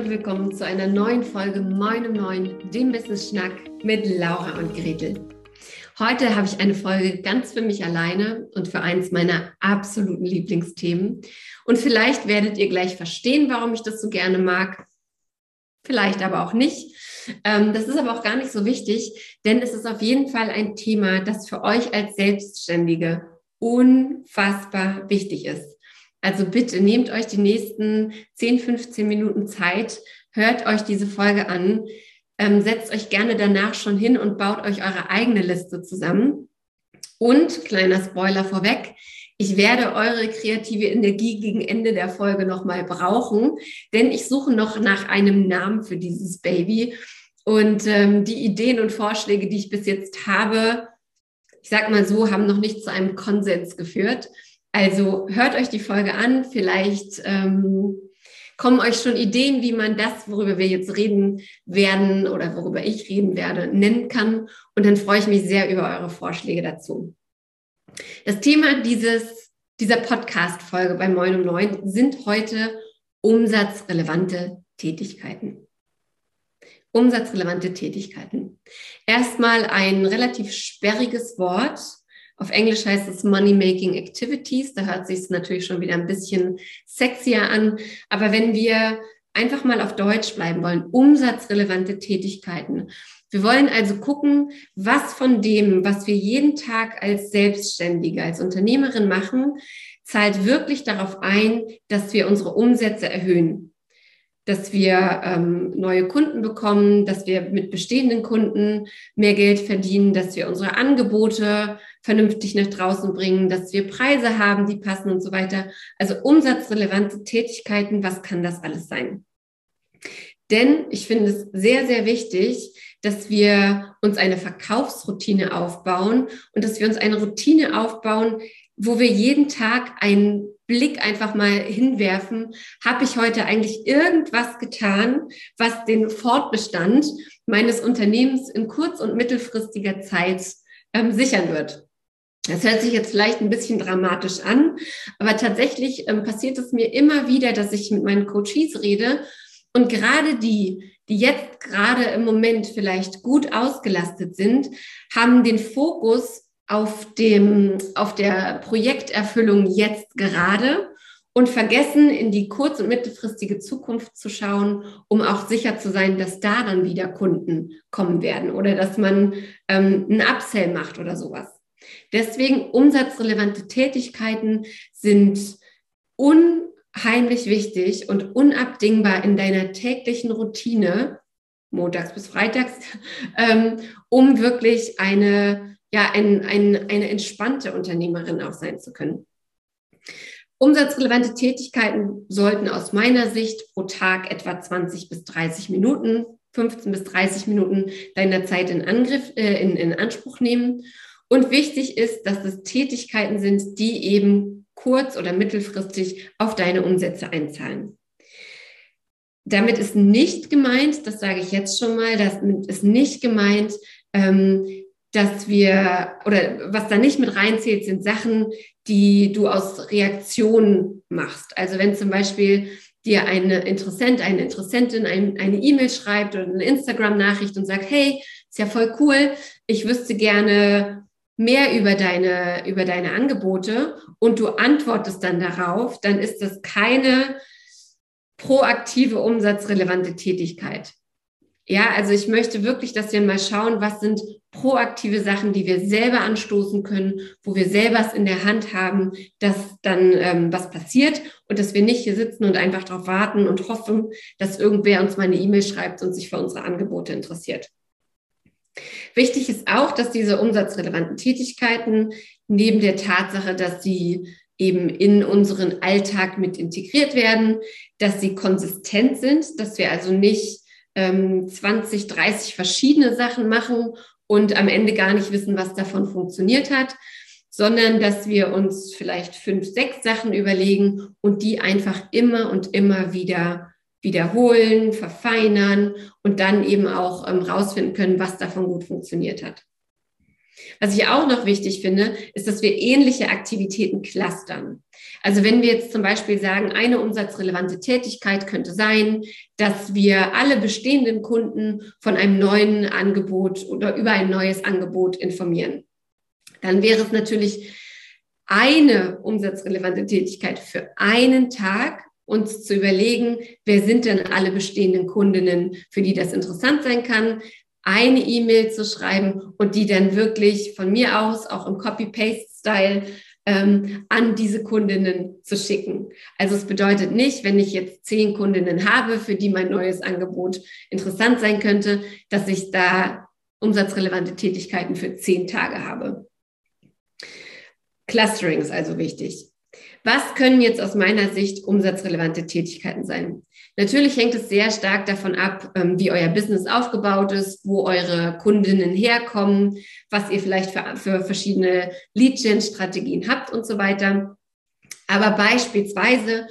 und willkommen zu einer neuen Folge Moin Neun, dem Business Schnack mit Laura und Gretel. Heute habe ich eine Folge ganz für mich alleine und für eins meiner absoluten Lieblingsthemen. Und vielleicht werdet ihr gleich verstehen, warum ich das so gerne mag. Vielleicht aber auch nicht. Ähm, das ist aber auch gar nicht so wichtig, denn es ist auf jeden Fall ein Thema, das für euch als Selbstständige unfassbar wichtig ist. Also bitte nehmt euch die nächsten 10, 15 Minuten Zeit, hört euch diese Folge an, ähm, setzt euch gerne danach schon hin und baut euch eure eigene Liste zusammen. Und kleiner Spoiler vorweg, ich werde eure kreative Energie gegen Ende der Folge nochmal brauchen, denn ich suche noch nach einem Namen für dieses Baby. Und ähm, die Ideen und Vorschläge, die ich bis jetzt habe, ich sag mal so, haben noch nicht zu einem Konsens geführt. Also hört euch die Folge an, vielleicht ähm, kommen euch schon Ideen, wie man das, worüber wir jetzt reden werden oder worüber ich reden werde, nennen kann. Und dann freue ich mich sehr über eure Vorschläge dazu. Das Thema dieses, dieser Podcast-Folge bei Moin um Neun sind heute umsatzrelevante Tätigkeiten. Umsatzrelevante Tätigkeiten. Erstmal ein relativ sperriges Wort, auf Englisch heißt es Money Making Activities. Da hört sich es natürlich schon wieder ein bisschen sexier an. Aber wenn wir einfach mal auf Deutsch bleiben wollen, umsatzrelevante Tätigkeiten. Wir wollen also gucken, was von dem, was wir jeden Tag als Selbstständige, als Unternehmerin machen, zahlt wirklich darauf ein, dass wir unsere Umsätze erhöhen dass wir ähm, neue Kunden bekommen, dass wir mit bestehenden Kunden mehr Geld verdienen, dass wir unsere Angebote vernünftig nach draußen bringen, dass wir Preise haben, die passen und so weiter. Also umsatzrelevante Tätigkeiten, was kann das alles sein? Denn ich finde es sehr, sehr wichtig, dass wir uns eine Verkaufsroutine aufbauen und dass wir uns eine Routine aufbauen, wo wir jeden Tag einen Blick einfach mal hinwerfen, habe ich heute eigentlich irgendwas getan, was den Fortbestand meines Unternehmens in kurz- und mittelfristiger Zeit ähm, sichern wird. Das hört sich jetzt vielleicht ein bisschen dramatisch an, aber tatsächlich ähm, passiert es mir immer wieder, dass ich mit meinen Coaches rede und gerade die, die jetzt gerade im Moment vielleicht gut ausgelastet sind, haben den Fokus auf dem, auf der Projekterfüllung jetzt gerade und vergessen, in die kurz- und mittelfristige Zukunft zu schauen, um auch sicher zu sein, dass da dann wieder Kunden kommen werden oder dass man ähm, einen Upsell macht oder sowas. Deswegen umsatzrelevante Tätigkeiten sind unheimlich wichtig und unabdingbar in deiner täglichen Routine, montags bis freitags, ähm, um wirklich eine ja, ein, ein, eine entspannte Unternehmerin auch sein zu können. Umsatzrelevante Tätigkeiten sollten aus meiner Sicht pro Tag etwa 20 bis 30 Minuten, 15 bis 30 Minuten deiner Zeit in Angriff, äh, in, in Anspruch nehmen. Und wichtig ist, dass es Tätigkeiten sind, die eben kurz- oder mittelfristig auf deine Umsätze einzahlen. Damit ist nicht gemeint, das sage ich jetzt schon mal, das ist nicht gemeint, ähm, dass wir, oder was da nicht mit reinzählt, sind Sachen, die du aus Reaktion machst. Also wenn zum Beispiel dir eine Interessent, eine Interessentin ein, eine E-Mail schreibt oder eine Instagram-Nachricht und sagt, hey, ist ja voll cool, ich wüsste gerne mehr über deine, über deine Angebote und du antwortest dann darauf, dann ist das keine proaktive, umsatzrelevante Tätigkeit. Ja, also ich möchte wirklich, dass wir mal schauen, was sind proaktive Sachen, die wir selber anstoßen können, wo wir selber es in der Hand haben, dass dann ähm, was passiert und dass wir nicht hier sitzen und einfach darauf warten und hoffen, dass irgendwer uns mal eine E-Mail schreibt und sich für unsere Angebote interessiert. Wichtig ist auch, dass diese umsatzrelevanten Tätigkeiten neben der Tatsache, dass sie eben in unseren Alltag mit integriert werden, dass sie konsistent sind, dass wir also nicht 20, ähm, 30 verschiedene Sachen machen und am Ende gar nicht wissen, was davon funktioniert hat, sondern dass wir uns vielleicht fünf, sechs Sachen überlegen und die einfach immer und immer wieder wiederholen, verfeinern und dann eben auch ähm, rausfinden können, was davon gut funktioniert hat. Was ich auch noch wichtig finde, ist, dass wir ähnliche Aktivitäten clustern. Also wenn wir jetzt zum Beispiel sagen, eine umsatzrelevante Tätigkeit könnte sein, dass wir alle bestehenden Kunden von einem neuen Angebot oder über ein neues Angebot informieren, dann wäre es natürlich eine umsatzrelevante Tätigkeit für einen Tag, uns zu überlegen, wer sind denn alle bestehenden Kundinnen, für die das interessant sein kann, eine E-Mail zu schreiben und die dann wirklich von mir aus auch im Copy-Paste-Style ähm, an diese Kundinnen zu schicken. Also es bedeutet nicht, wenn ich jetzt zehn Kundinnen habe, für die mein neues Angebot interessant sein könnte, dass ich da umsatzrelevante Tätigkeiten für zehn Tage habe. Clustering ist also wichtig. Was können jetzt aus meiner Sicht umsatzrelevante Tätigkeiten sein? Natürlich hängt es sehr stark davon ab, ähm, wie euer Business aufgebaut ist, wo eure Kundinnen herkommen, was ihr vielleicht für, für verschiedene Lead-Gen-Strategien habt und so weiter. Aber beispielsweise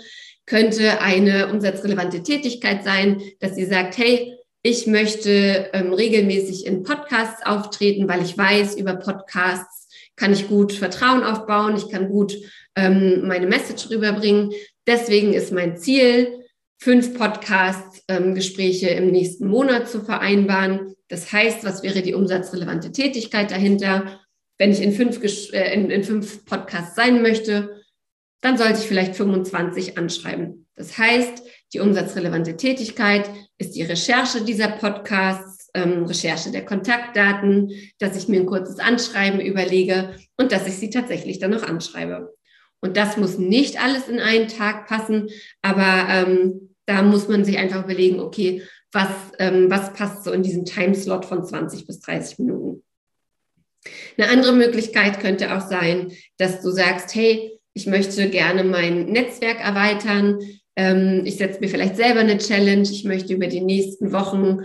könnte eine umsatzrelevante Tätigkeit sein, dass ihr sagt, hey, ich möchte ähm, regelmäßig in Podcasts auftreten, weil ich weiß, über Podcasts kann ich gut Vertrauen aufbauen, ich kann gut ähm, meine Message rüberbringen. Deswegen ist mein Ziel, fünf Podcast-Gespräche ähm, im nächsten Monat zu vereinbaren. Das heißt, was wäre die umsatzrelevante Tätigkeit dahinter? Wenn ich in fünf, äh, in, in fünf Podcasts sein möchte, dann sollte ich vielleicht 25 anschreiben. Das heißt, die umsatzrelevante Tätigkeit ist die Recherche dieser Podcasts, ähm, Recherche der Kontaktdaten, dass ich mir ein kurzes Anschreiben überlege und dass ich sie tatsächlich dann noch anschreibe. Und das muss nicht alles in einen Tag passen, aber ähm, da muss man sich einfach überlegen, okay, was, ähm, was passt so in diesem Timeslot von 20 bis 30 Minuten. Eine andere Möglichkeit könnte auch sein, dass du sagst, hey, ich möchte gerne mein Netzwerk erweitern. Ähm, ich setze mir vielleicht selber eine Challenge. Ich möchte über die nächsten Wochen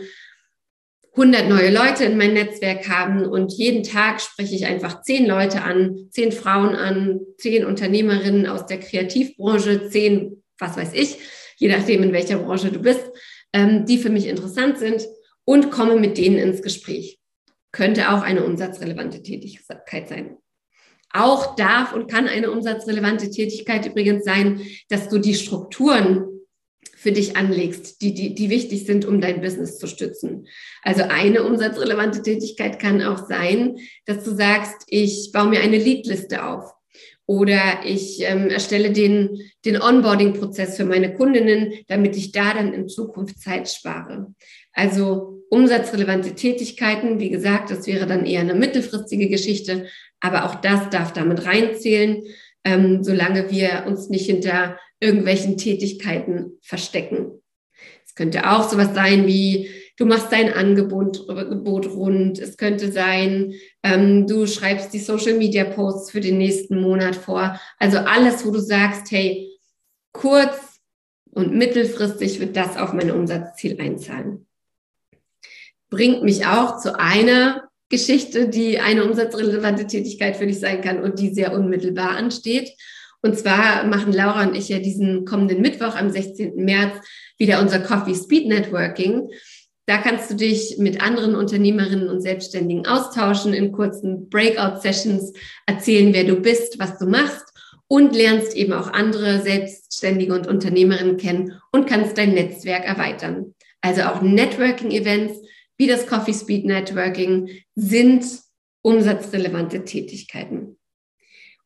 100 neue Leute in mein Netzwerk haben und jeden Tag spreche ich einfach zehn Leute an, zehn Frauen an, zehn Unternehmerinnen aus der Kreativbranche, zehn, was weiß ich, je nachdem, in welcher Branche du bist, ähm, die für mich interessant sind und komme mit denen ins Gespräch. Könnte auch eine umsatzrelevante Tätigkeit sein. Auch darf und kann eine umsatzrelevante Tätigkeit übrigens sein, dass du die Strukturen für dich anlegst, die, die, die wichtig sind, um dein Business zu stützen. Also eine umsatzrelevante Tätigkeit kann auch sein, dass du sagst, ich baue mir eine Leadliste auf oder ich ähm, erstelle den, den Onboarding-Prozess für meine Kundinnen, damit ich da dann in Zukunft Zeit spare. Also umsatzrelevante Tätigkeiten, wie gesagt, das wäre dann eher eine mittelfristige Geschichte, aber auch das darf damit reinzählen, ähm, solange wir uns nicht hinter irgendwelchen Tätigkeiten verstecken. Es könnte auch sowas sein wie, du machst dein Angebot, Angebot rund. Es könnte sein, ähm, du schreibst die Social Media Posts für den nächsten Monat vor. Also alles, wo du sagst, hey, kurz und mittelfristig wird das auf mein Umsatzziel einzahlen. Bringt mich auch zu einer Geschichte, die eine umsatzrelevante Tätigkeit für dich sein kann und die sehr unmittelbar ansteht. Und zwar machen Laura und ich ja diesen kommenden Mittwoch am 16. März wieder unser Coffee Speed Networking. Da kannst du dich mit anderen Unternehmerinnen und Selbstständigen austauschen, in kurzen Breakout-Sessions erzählen, wer du bist, was du machst und lernst eben auch andere Selbstständige und Unternehmerinnen kennen und kannst dein Netzwerk erweitern. Also auch Networking-Events wie das Coffee Speed Networking sind umsatzrelevante Tätigkeiten.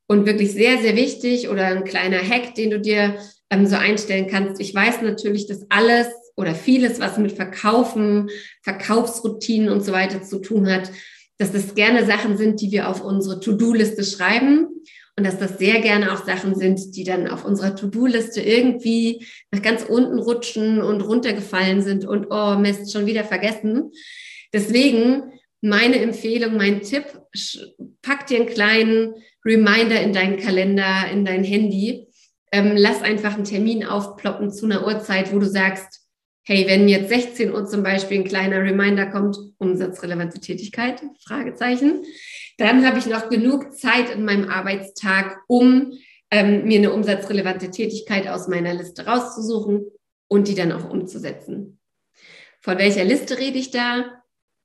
Und wirklich sehr, sehr wichtig oder ein kleiner Hack, den du dir ähm, so einstellen kannst. Ich weiß natürlich, dass alles oder vieles, was mit Verkaufen, Verkaufsroutinen und so weiter zu tun hat, dass das gerne Sachen sind, die wir auf unsere To-Do-Liste schreiben und dass das sehr gerne auch Sachen sind, die dann auf unserer To-Do-Liste irgendwie nach ganz unten rutschen und runtergefallen sind und oh Mist, schon wieder vergessen. Deswegen meine Empfehlung, mein Tipp, pack dir einen kleinen Reminder in deinen Kalender, in dein Handy. Ähm, lass einfach einen Termin aufploppen zu einer Uhrzeit, wo du sagst, hey, wenn jetzt 16 Uhr zum Beispiel ein kleiner Reminder kommt, umsatzrelevante Tätigkeit, Fragezeichen, dann habe ich noch genug Zeit in meinem Arbeitstag, um ähm, mir eine umsatzrelevante Tätigkeit aus meiner Liste rauszusuchen und die dann auch umzusetzen. Von welcher Liste rede ich da?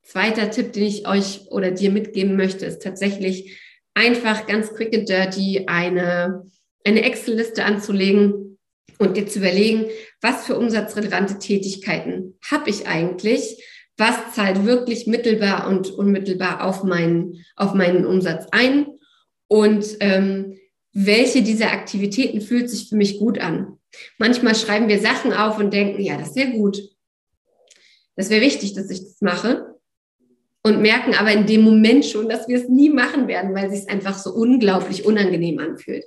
Zweiter Tipp, den ich euch oder dir mitgeben möchte, ist tatsächlich einfach ganz quick and dirty eine, eine Excel-Liste anzulegen und dir zu überlegen, was für umsatzrelevante Tätigkeiten habe ich eigentlich? Was zahlt wirklich mittelbar und unmittelbar auf meinen, auf meinen Umsatz ein? Und ähm, welche dieser Aktivitäten fühlt sich für mich gut an? Manchmal schreiben wir Sachen auf und denken, ja, das wäre gut. Das wäre wichtig, dass ich das mache und merken aber in dem Moment schon, dass wir es nie machen werden, weil es einfach so unglaublich unangenehm anfühlt.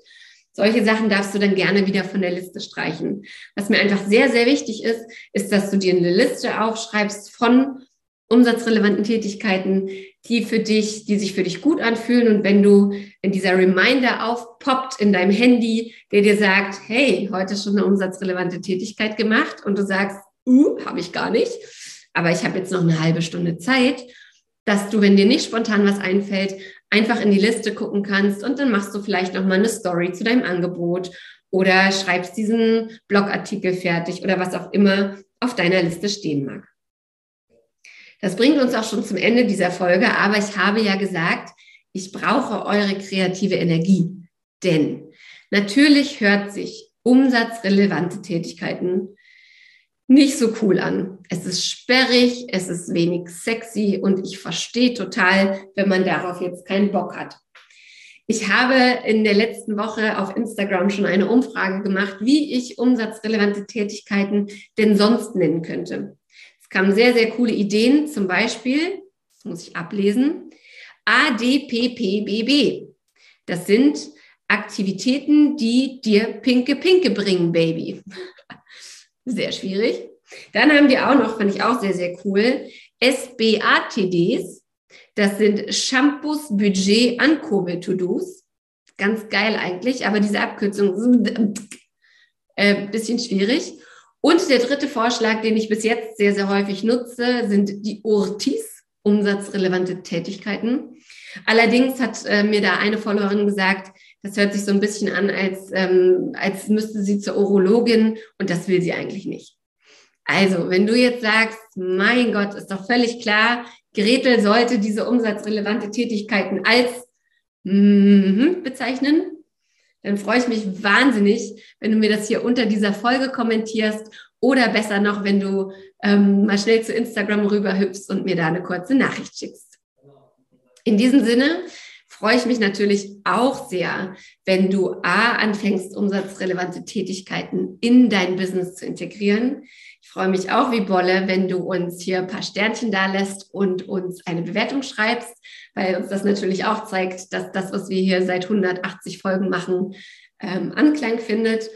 Solche Sachen darfst du dann gerne wieder von der Liste streichen. Was mir einfach sehr, sehr wichtig ist, ist, dass du dir eine Liste aufschreibst von umsatzrelevanten Tätigkeiten, die für dich, die sich für dich gut anfühlen. Und wenn du in dieser Reminder aufpoppt in deinem Handy, der dir sagt, hey, heute schon eine umsatzrelevante Tätigkeit gemacht und du sagst, uh, habe ich gar nicht, aber ich habe jetzt noch eine halbe Stunde Zeit dass du, wenn dir nicht spontan was einfällt, einfach in die Liste gucken kannst und dann machst du vielleicht noch mal eine Story zu deinem Angebot oder schreibst diesen Blogartikel fertig oder was auch immer auf deiner Liste stehen mag. Das bringt uns auch schon zum Ende dieser Folge, aber ich habe ja gesagt, ich brauche eure kreative Energie, denn natürlich hört sich umsatzrelevante Tätigkeiten nicht so cool an. Es ist sperrig, es ist wenig sexy und ich verstehe total, wenn man darauf jetzt keinen Bock hat. Ich habe in der letzten Woche auf Instagram schon eine Umfrage gemacht, wie ich umsatzrelevante Tätigkeiten denn sonst nennen könnte. Es kamen sehr, sehr coole Ideen, zum Beispiel, das muss ich ablesen, ADPPBB. Das sind Aktivitäten, die dir Pinke Pinke bringen, Baby. Sehr schwierig. Dann haben wir auch noch, fand ich auch sehr, sehr cool, SBATDs. Das sind Shampoos Budget Ankurbel-To-Dos. Ganz geil eigentlich, aber diese Abkürzung äh, bisschen schwierig. Und der dritte Vorschlag, den ich bis jetzt sehr, sehr häufig nutze, sind die URTIs, umsatzrelevante Tätigkeiten. Allerdings hat äh, mir da eine Followerin gesagt, das hört sich so ein bisschen an, als, ähm, als müsste sie zur Urologin und das will sie eigentlich nicht. Also, wenn du jetzt sagst, mein Gott, ist doch völlig klar, Gretel sollte diese umsatzrelevante Tätigkeiten als mm, bezeichnen, dann freue ich mich wahnsinnig, wenn du mir das hier unter dieser Folge kommentierst oder besser noch, wenn du ähm, mal schnell zu Instagram rüberhüpfst und mir da eine kurze Nachricht schickst. In diesem Sinne freue ich mich natürlich auch sehr, wenn du A, anfängst, umsatzrelevante Tätigkeiten in dein Business zu integrieren. Ich freue mich auch wie Bolle, wenn du uns hier ein paar Sternchen da lässt und uns eine Bewertung schreibst, weil uns das natürlich auch zeigt, dass das, was wir hier seit 180 Folgen machen, ähm, Anklang findet.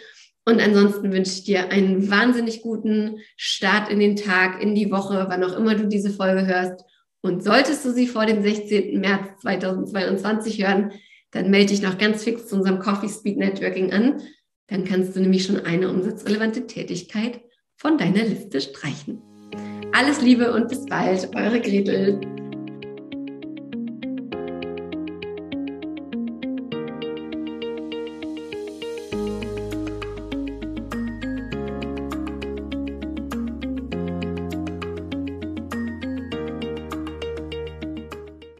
Und ansonsten wünsche ich dir einen wahnsinnig guten Start in den Tag, in die Woche, wann auch immer du diese Folge hörst. Und solltest du sie vor dem 16. März 2022 hören, dann melde dich noch ganz fix zu unserem Coffee Speed Networking an. Dann kannst du nämlich schon eine umsatzrelevante Tätigkeit von deiner Liste streichen. Alles Liebe und bis bald, eure Gretel.